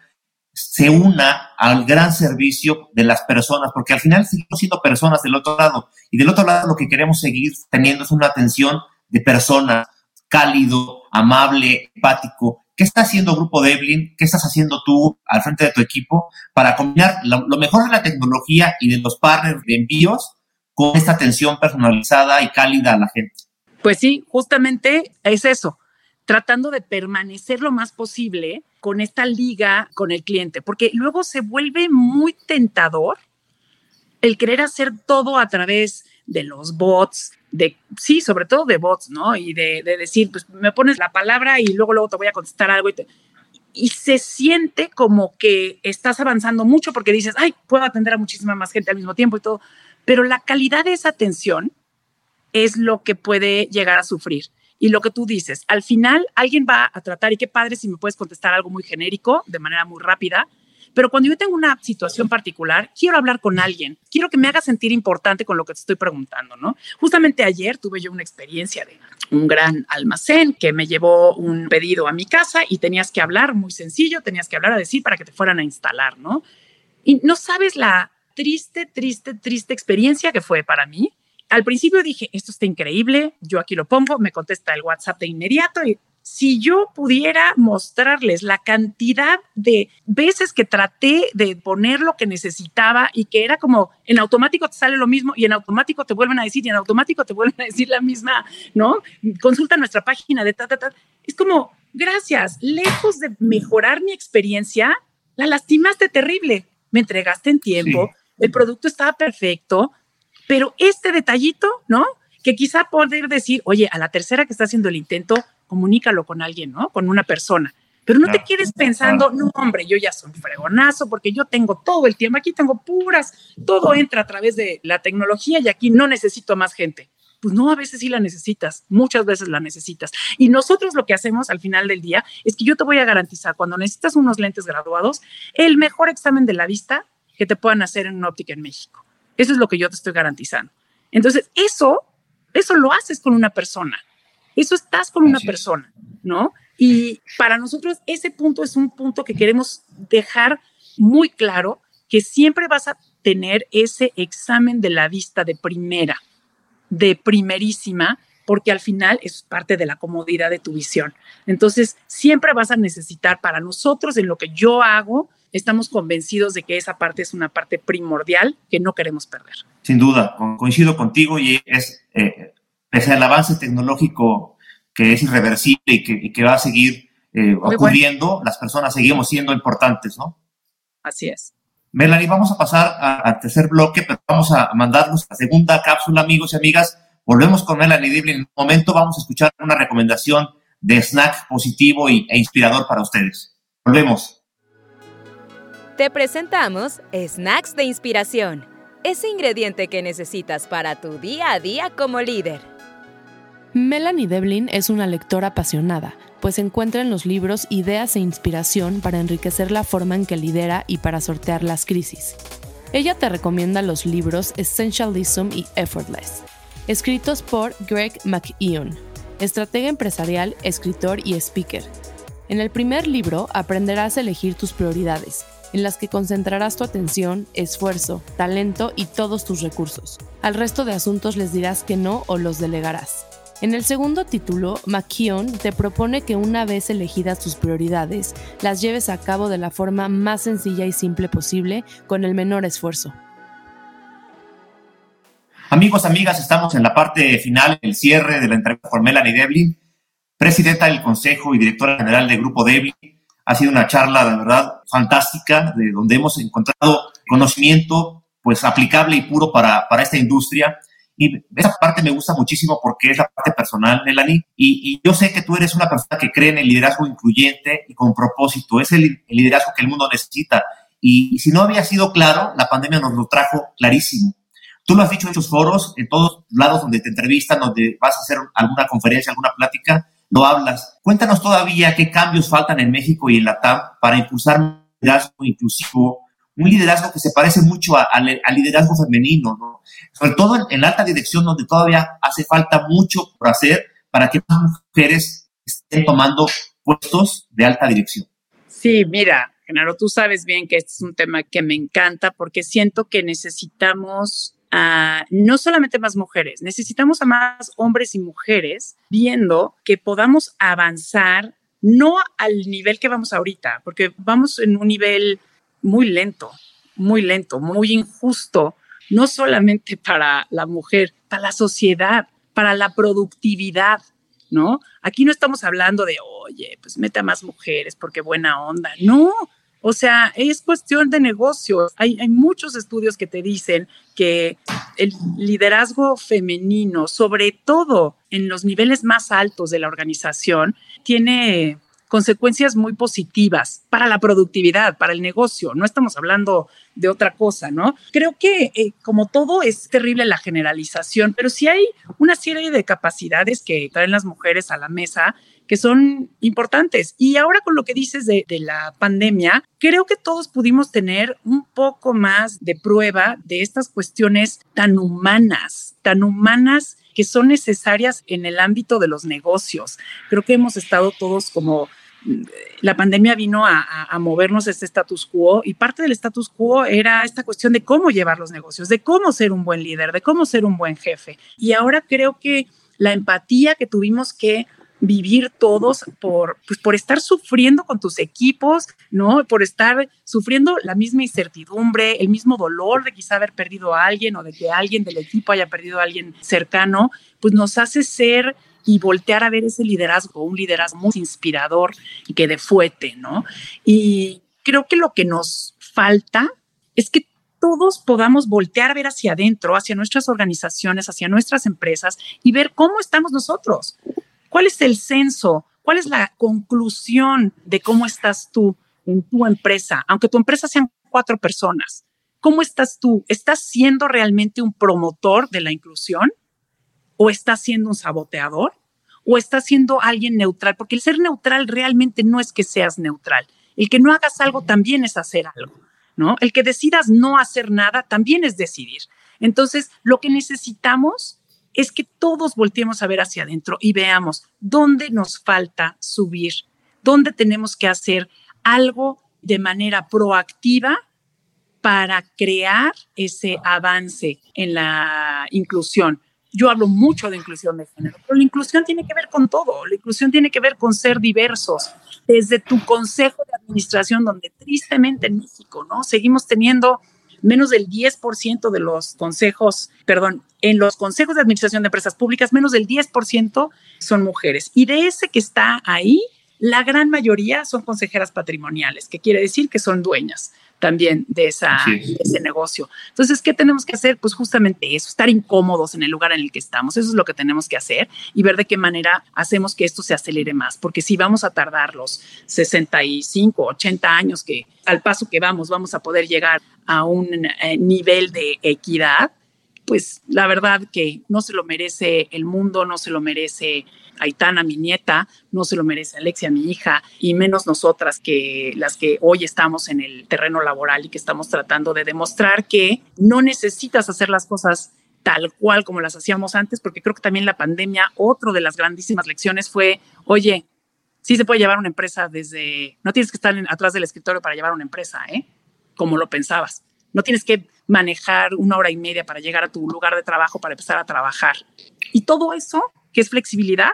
se una al gran servicio de las personas? Porque al final seguimos siendo personas del otro lado. Y del otro lado lo que queremos seguir teniendo es una atención de persona, cálido, amable, empático. ¿Qué está haciendo Grupo Devlin? ¿Qué estás haciendo tú al frente de tu equipo para combinar lo, lo mejor de la tecnología y de los partners de envíos con esta atención personalizada y cálida a la gente? Pues sí, justamente es eso tratando de permanecer lo más posible con esta liga con el cliente, porque luego se vuelve muy tentador el querer hacer todo a través de los bots, de, sí, sobre todo de bots, ¿no? Y de, decir, pues me pones la palabra y luego, luego te voy a contestar algo y, se siente como que estás avanzando mucho porque dices, ay, puedo atender a muchísima más gente al mismo tiempo y todo, pero la calidad de esa atención es lo que puede llegar a sufrir. Y lo que tú dices, al final alguien va a tratar, y qué padre si me puedes contestar algo muy genérico, de manera muy rápida, pero cuando yo tengo una situación particular, quiero hablar con alguien, quiero que me haga sentir importante con lo que te estoy preguntando, ¿no? Justamente ayer tuve yo una experiencia de un gran almacén que me llevó un pedido a mi casa y tenías que hablar muy sencillo, tenías que hablar a decir para que te fueran a instalar, ¿no? Y no sabes la triste, triste, triste experiencia que fue para mí. Al principio dije, esto está increíble, yo aquí lo pongo, me contesta el WhatsApp de inmediato y si yo pudiera mostrarles la cantidad de veces que traté de poner lo que necesitaba y que era como en automático te sale lo mismo y en automático te vuelven a decir y en automático te vuelven a decir la misma, ¿no? Consulta nuestra página de ta, ta, ta. Es como, gracias, lejos de mejorar mi experiencia, la lastimaste terrible. Me entregaste en tiempo, el producto estaba perfecto, pero este detallito, ¿no? Que quizá poder decir, oye, a la tercera que está haciendo el intento, comunícalo con alguien, ¿no? Con una persona. Pero no te quedes pensando, no, hombre, yo ya soy un fregonazo porque yo tengo todo el tiempo, aquí tengo puras, todo entra a través de la tecnología y aquí no necesito más gente. Pues no, a veces sí la necesitas, muchas veces la necesitas. Y nosotros lo que hacemos al final del día es que yo te voy a garantizar, cuando necesitas unos lentes graduados, el mejor examen de la vista que te puedan hacer en una óptica en México. Eso es lo que yo te estoy garantizando. Entonces, eso, eso lo haces con una persona. Eso estás con una persona, ¿no? Y para nosotros ese punto es un punto que queremos dejar muy claro, que siempre vas a tener ese examen de la vista de primera, de primerísima, porque al final es parte de la comodidad de tu visión. Entonces, siempre vas a necesitar para nosotros, en lo que yo hago, estamos convencidos de que esa parte es una parte primordial que no queremos perder. Sin duda, coincido contigo y es eh, pese al avance tecnológico que es irreversible y que, va a seguir eh, ocurriendo, las personas seguimos siendo importantes, ¿no? Así es. Melanie, vamos a pasar al tercer bloque, pero vamos a mandarnos la segunda cápsula, amigos y amigas. Volvemos con Melanie Diblin. En un momento vamos a escuchar una recomendación de snack positivo e inspirador para ustedes. Volvemos. Te presentamos Snacks de Inspiración ese ingrediente que necesitas para tu día a día como líder. Melanie Devlin es una lectora apasionada, pues encuentra en los libros ideas e inspiración para enriquecer la forma en que lidera y para sortear las crisis. Ella te recomienda los libros Essentialism y Effortless, escritos por Greg McEwan, estratega empresarial, escritor y speaker. En el primer libro aprenderás a elegir tus prioridades en las que concentrarás tu atención, esfuerzo, talento y todos tus recursos. Al resto de asuntos les dirás que no o los delegarás. En el segundo título, McKeown te propone que una vez elegidas tus prioridades, las lleves a cabo de la forma más sencilla y simple posible, con el menor esfuerzo. Amigos, amigas, estamos en la parte final, el cierre de la entrevista con Melanie Devlin, presidenta del Consejo y directora general del Grupo Devlin. Ha sido una charla, de verdad, fantástica, de donde hemos encontrado conocimiento pues aplicable y puro para, para esta industria. Y esa parte me gusta muchísimo porque es la parte personal, Melanie. Y, y, yo sé que tú eres una persona que cree en el liderazgo incluyente y con propósito. Es el, liderazgo que el mundo necesita. Y, si no había sido claro, la pandemia nos lo trajo clarísimo. Tú lo has dicho en muchos foros, en todos lados donde te entrevistan, donde vas a hacer alguna conferencia, alguna plática lo hablas. Cuéntanos todavía qué cambios faltan en México y en la TAM para impulsar un liderazgo inclusivo, un liderazgo que se parece mucho al liderazgo femenino, ¿no? sobre todo en, la alta dirección, donde todavía hace falta mucho por hacer para que más mujeres estén tomando puestos de alta dirección. Sí, mira, Genaro, tú sabes bien que este es un tema que me encanta porque siento que necesitamos no solamente más mujeres, necesitamos a más hombres y mujeres viendo que podamos avanzar no al nivel que vamos ahorita, porque vamos en un nivel muy lento, muy lento, muy injusto, no solamente para la mujer, para la sociedad, para la productividad, ¿no? Aquí no estamos hablando de, oye, pues mete a más mujeres porque buena onda. No, o sea, es cuestión de negocio. Hay, muchos estudios que te dicen que el liderazgo femenino, sobre todo en los niveles más altos de la organización, tiene consecuencias muy positivas para la productividad, para el negocio. No estamos hablando de otra cosa, ¿no? Creo que eh, como todo es terrible la generalización, pero sí hay una serie de capacidades que traen las mujeres a la mesa que son importantes. Y ahora con lo que dices de, de, la pandemia, creo que todos pudimos tener un poco más de prueba de estas cuestiones tan humanas, tan humanas que son necesarias en el ámbito de los negocios. Creo que hemos estado todos como la pandemia vino a, movernos este status quo y parte del status quo era esta cuestión de cómo llevar los negocios, de cómo ser un buen líder, de cómo ser un buen jefe. Y ahora creo que la empatía que tuvimos que vivir todos por, pues por estar sufriendo con tus equipos, ¿no? Por estar sufriendo la misma incertidumbre, el mismo dolor de quizá haber perdido a alguien o de que alguien del equipo haya perdido a alguien cercano, pues nos hace ser y voltear a ver ese liderazgo, un liderazgo muy inspirador y que de fuete, ¿no? Y creo que lo que nos falta es que todos podamos voltear a ver hacia adentro, hacia nuestras organizaciones, hacia nuestras empresas y ver cómo estamos nosotros. ¿Cuál es el censo? ¿Cuál es la conclusión de cómo estás tú en tu empresa? Aunque tu empresa sean cuatro personas, ¿cómo estás tú? ¿Estás siendo realmente un promotor de la inclusión? o estás siendo un saboteador o estás siendo alguien neutral, porque el ser neutral realmente no es que seas neutral. El que no hagas algo también es hacer algo, ¿no? El que decidas no hacer nada también es decidir. Entonces, lo que necesitamos es que todos volteemos a ver hacia adentro y veamos dónde nos falta subir, dónde tenemos que hacer algo de manera proactiva para crear ese avance en la inclusión yo hablo mucho de inclusión de género, pero la inclusión tiene que ver con todo. La inclusión tiene que ver con ser diversos. Desde tu consejo de administración, donde tristemente en México, ¿no? Seguimos teniendo menos del 10% de los consejos, perdón, en los consejos de administración de empresas públicas, menos del 10% son mujeres. Y de ese que está ahí, la gran mayoría son consejeras patrimoniales, que quiere decir que son dueñas también de, esa, ese negocio. Entonces, ¿qué tenemos que hacer? Pues justamente eso, estar incómodos en el lugar en el que estamos. Eso es lo que tenemos que hacer y ver de qué manera hacemos que esto se acelere más, porque si vamos a tardar los 65, 80 años que al paso que vamos, vamos a poder llegar a un eh, nivel de equidad, pues la verdad que no se lo merece el mundo, no se lo merece Aitana, mi nieta, no se lo merece Alexia, mi hija, y menos nosotras que las que hoy estamos en el terreno laboral y que estamos tratando de demostrar que no necesitas hacer las cosas tal cual como las hacíamos antes, porque creo que también la pandemia, otro de las grandísimas lecciones fue, oye, sí se puede llevar una empresa desde, no tienes que estar atrás del escritorio para llevar una empresa, ¿eh? Como lo pensabas. No tienes que manejar una hora y media para llegar a tu lugar de trabajo para empezar a trabajar. Y todo eso, que es flexibilidad,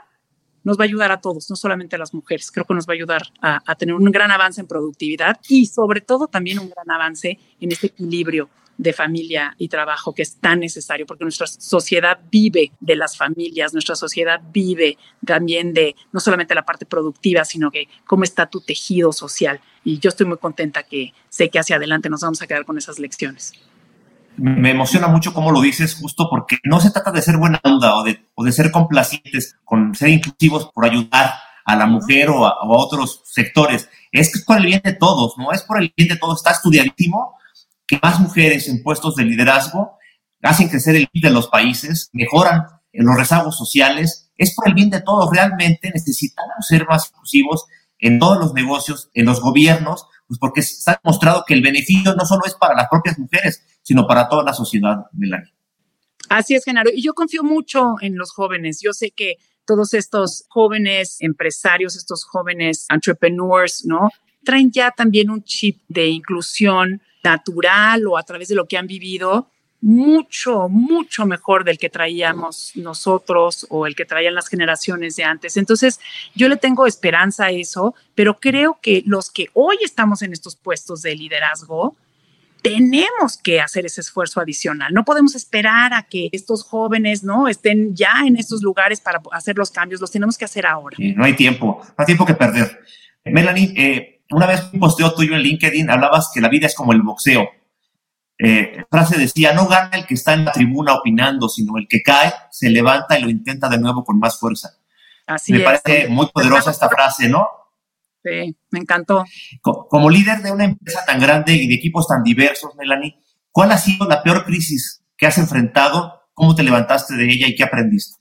nos va a ayudar a todos, no solamente a las mujeres. Creo que nos va a ayudar a, tener un gran avance en productividad y sobre todo también un gran avance en este equilibrio de familia y trabajo que es tan necesario porque nuestra sociedad vive de las familias, nuestra sociedad vive también de no solamente la parte productiva, sino que cómo está tu tejido social. Y yo estoy muy contenta que sé que hacia adelante nos vamos a quedar con esas lecciones me emociona mucho cómo lo dices, justo porque no se trata de ser buena onda o de, o de ser complacientes con ser inclusivos por ayudar a la mujer o a, otros sectores. Es que es por el bien de todos, ¿no? Es por el bien de todos. Está estudiadísimo que más mujeres en puestos de liderazgo hacen crecer el PIB de los países, mejoran los rezagos sociales. Es por el bien de todos. Realmente necesitamos ser más inclusivos en todos los negocios, en los gobiernos, pues porque se ha demostrado que el beneficio no solo es para las propias mujeres, sino para toda la sociedad, Melanie. Así es, Genaro. Y yo confío mucho en los jóvenes. Yo sé que todos estos jóvenes empresarios, estos jóvenes entrepreneurs, ¿no? Traen ya también un chip de inclusión natural o a través de lo que han vivido mucho, mucho mejor del que traíamos nosotros o el que traían las generaciones de antes. Entonces, yo le tengo esperanza a eso, pero creo que los que hoy estamos en estos puestos de liderazgo, tenemos que hacer ese esfuerzo adicional. No podemos esperar a que estos jóvenes no estén ya en estos lugares para hacer los cambios. Los tenemos que hacer ahora. no hay tiempo, no hay tiempo que perder. Melanie, eh, una vez un posteo tuyo en LinkedIn hablabas que la vida es como el boxeo. Eh, frase decía, no gana el que está en la tribuna opinando, sino el que cae, se levanta y lo intenta de nuevo con más fuerza. Así Me parece muy poderosa esta frase, ¿no? Sí, me encantó. Como líder de una empresa tan grande y de equipos tan diversos, Melanie, ¿cuál ha sido la peor crisis que has enfrentado? ¿Cómo te levantaste de ella y qué aprendiste?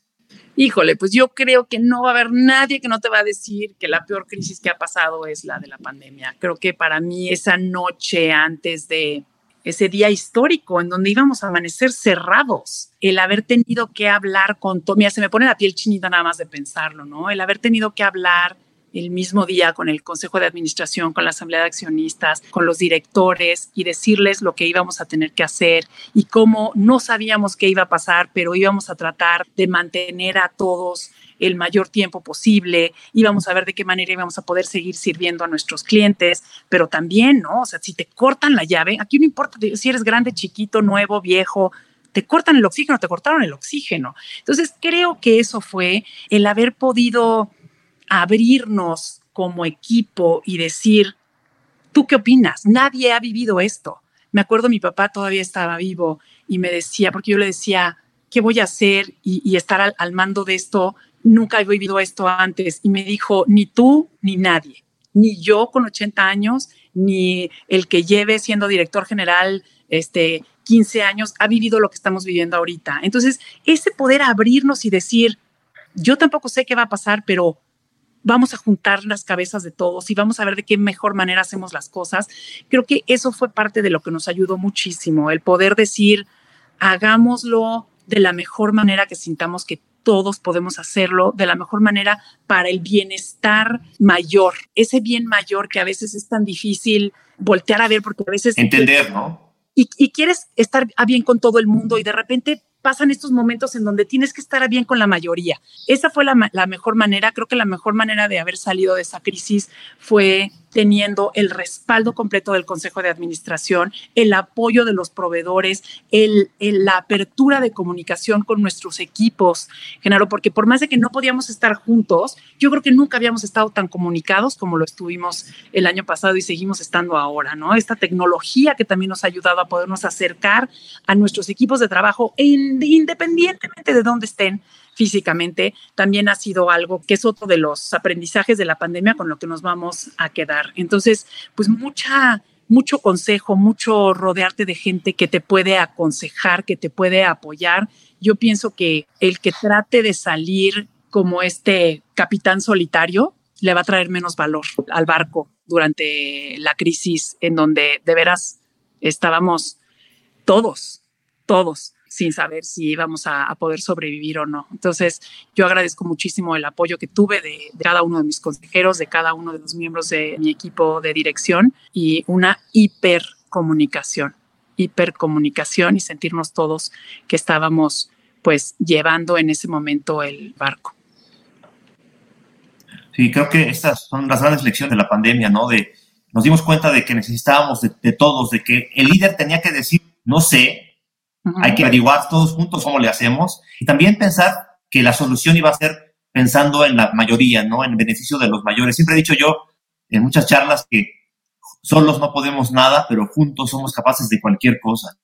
Híjole, pues yo creo que no va a haber nadie que no te va a decir que la peor crisis que ha pasado es la de la pandemia. Creo que para mí esa noche antes de ese día histórico en donde íbamos a amanecer cerrados, el haber tenido que hablar con todo, mira, se me pone la piel chinita nada más de pensarlo, ¿no? El haber tenido que hablar el mismo día con el Consejo de Administración, con la Asamblea de Accionistas, con los directores y decirles lo que íbamos a tener que hacer y cómo no sabíamos qué iba a pasar, pero íbamos a tratar de mantener a todos el mayor tiempo posible, íbamos a ver de qué manera íbamos a poder seguir sirviendo a nuestros clientes, pero también, ¿no? O sea, si te cortan la llave, aquí no importa si eres grande, chiquito, nuevo, viejo, te cortan el oxígeno, te cortaron el oxígeno. Entonces, creo que eso fue el haber podido abrirnos como equipo y decir, ¿tú qué opinas? Nadie ha vivido esto. Me acuerdo mi papá todavía estaba vivo y me decía, porque yo le decía, ¿qué voy a hacer y, estar al, mando de esto? Nunca he vivido esto antes. Y me dijo, ni tú ni nadie, ni yo con 80 años, ni el que lleve siendo director general este, 15 años, ha vivido lo que estamos viviendo ahorita. Entonces, ese poder abrirnos y decir, yo tampoco sé qué va a pasar, pero vamos a juntar las cabezas de todos y vamos a ver de qué mejor manera hacemos las cosas. Creo que eso fue parte de lo que nos ayudó muchísimo, el poder decir, hagámoslo de la mejor manera que sintamos que todos podemos hacerlo de la mejor manera para el bienestar mayor, ese bien mayor que a veces es tan difícil voltear a ver porque a veces... Entender, ¿no? Y, y quieres estar bien con todo el mundo y de repente pasan estos momentos en donde tienes que estar bien con la mayoría. Esa fue la, la, mejor manera, creo que la mejor manera de haber salido de esa crisis fue teniendo el respaldo completo del Consejo de Administración, el apoyo de los proveedores, la apertura de comunicación con nuestros equipos, Genaro, porque por más de que no podíamos estar juntos, yo creo que nunca habíamos estado tan comunicados como lo estuvimos el año pasado y seguimos estando ahora, ¿no? Esta tecnología que también nos ha ayudado a podernos acercar a nuestros equipos de trabajo independientemente de dónde estén, físicamente, también ha sido algo que es otro de los aprendizajes de la pandemia con lo que nos vamos a quedar. Entonces, pues mucha, mucho consejo, mucho rodearte de gente que te puede aconsejar, que te puede apoyar. Yo pienso que el que trate de salir como este capitán solitario le va a traer menos valor al barco durante la crisis en donde de veras estábamos todos, todos sin saber si íbamos a, poder sobrevivir o no. Entonces, yo agradezco muchísimo el apoyo que tuve de, cada uno de mis consejeros, de cada uno de los miembros de mi equipo de dirección y una hipercomunicación, hipercomunicación y sentirnos todos que estábamos pues llevando en ese momento el barco. Sí, creo que estas son las grandes lecciones de la pandemia, ¿no? De nos dimos cuenta de que necesitábamos de, de todos, de que el líder tenía que decir, no sé, hay que averiguar todos juntos cómo le hacemos y también pensar que la solución iba a ser pensando en la mayoría, ¿no? En beneficio de los mayores. Siempre he dicho yo en muchas charlas que solos no podemos nada, pero juntos somos capaces de cualquier cosa.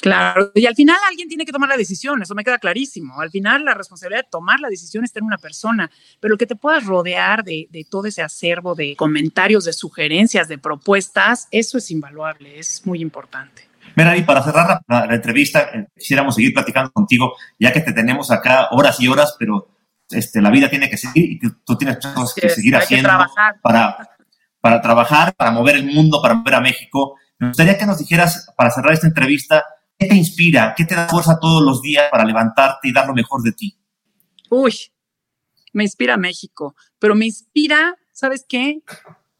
Claro, y al final alguien tiene que tomar la decisión, eso me queda clarísimo. Al final la responsabilidad de tomar la decisión está en una persona, pero que te puedas rodear de, de todo ese acervo de comentarios, de sugerencias, de propuestas, eso es invaluable, es muy importante. Mira, para cerrar la, entrevista, eh, quisiéramos seguir platicando contigo, ya que te tenemos acá horas y horas, pero este, la vida tiene que seguir y tú, tienes cosas que seguir haciendo para, para trabajar, para mover el mundo, para mover a México. Me gustaría que nos dijeras, para cerrar esta entrevista, ¿qué te inspira? ¿Qué te da fuerza todos los días para levantarte y dar lo mejor de ti? Uy, me inspira México, pero me inspira, ¿sabes qué?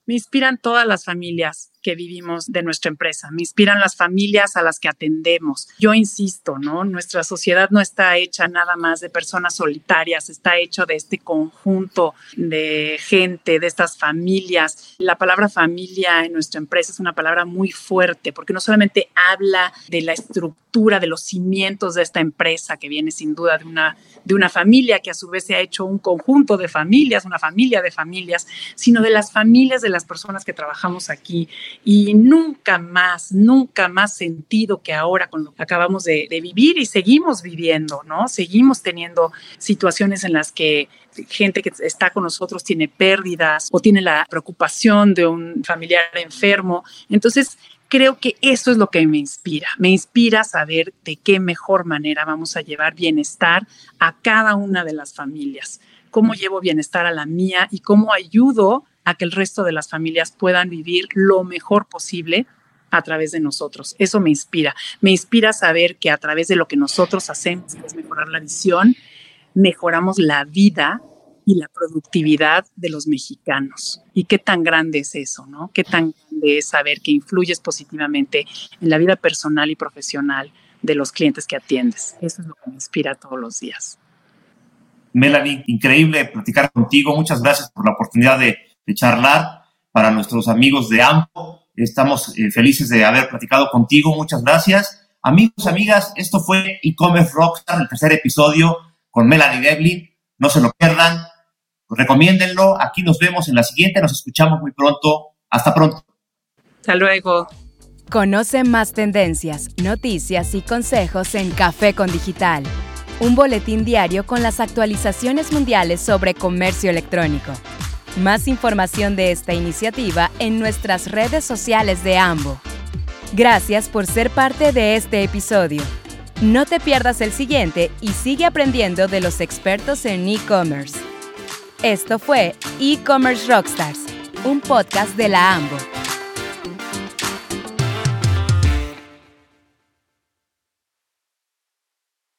Me inspiran todas las familias que vivimos de nuestra empresa, me inspiran las familias a las que atendemos. Yo insisto, ¿no? Nuestra sociedad no está hecha nada más de personas solitarias, está hecho de este conjunto de gente, de estas familias. La palabra familia en nuestra empresa es una palabra muy fuerte porque no solamente habla de la estructura, de los cimientos de esta empresa, que viene sin duda de una, de una familia que a su vez se ha hecho un conjunto de familias, una familia de familias, sino de las familias de las personas que trabajamos aquí. Y nunca más, nunca más sentido que ahora con lo que acabamos de, vivir y seguimos viviendo, ¿no? Seguimos teniendo situaciones en las que gente que está con nosotros tiene pérdidas o tiene la preocupación de un familiar enfermo. Entonces, creo que eso es lo que me inspira. Me inspira saber de qué mejor manera vamos a llevar bienestar a cada una de las familias. Cómo llevo bienestar a la mía y cómo ayudo a que el resto de las familias puedan vivir lo mejor posible a través de nosotros. Eso me inspira. Me inspira saber que a través de lo que nosotros hacemos, que es mejorar la visión, mejoramos la vida y la productividad de los mexicanos. Y qué tan grande es eso, ¿no? Qué tan grande es saber que influyes positivamente en la vida personal y profesional de los clientes que atiendes. Eso es lo que me inspira todos los días. Melanie, increíble platicar contigo. Muchas gracias por la oportunidad de, charlar. Para nuestros amigos de AMPO, estamos eh, felices de haber platicado contigo. Muchas gracias. Amigos, amigas, esto fue e-commerce Rockstar, el tercer episodio con Melanie Devlin. No se lo pierdan. Recomiéndenlo. Aquí nos vemos en la siguiente. Nos escuchamos muy pronto. Hasta pronto. Hasta luego. Conoce más tendencias, noticias y consejos en Café con Digital, un boletín diario con las actualizaciones mundiales sobre comercio electrónico. Más información de esta iniciativa en nuestras redes sociales de AMBO. Gracias por ser parte de este episodio. No te pierdas el siguiente y sigue aprendiendo de los expertos en e-commerce. Esto fue E-Commerce Rockstars, un podcast de la AMBO.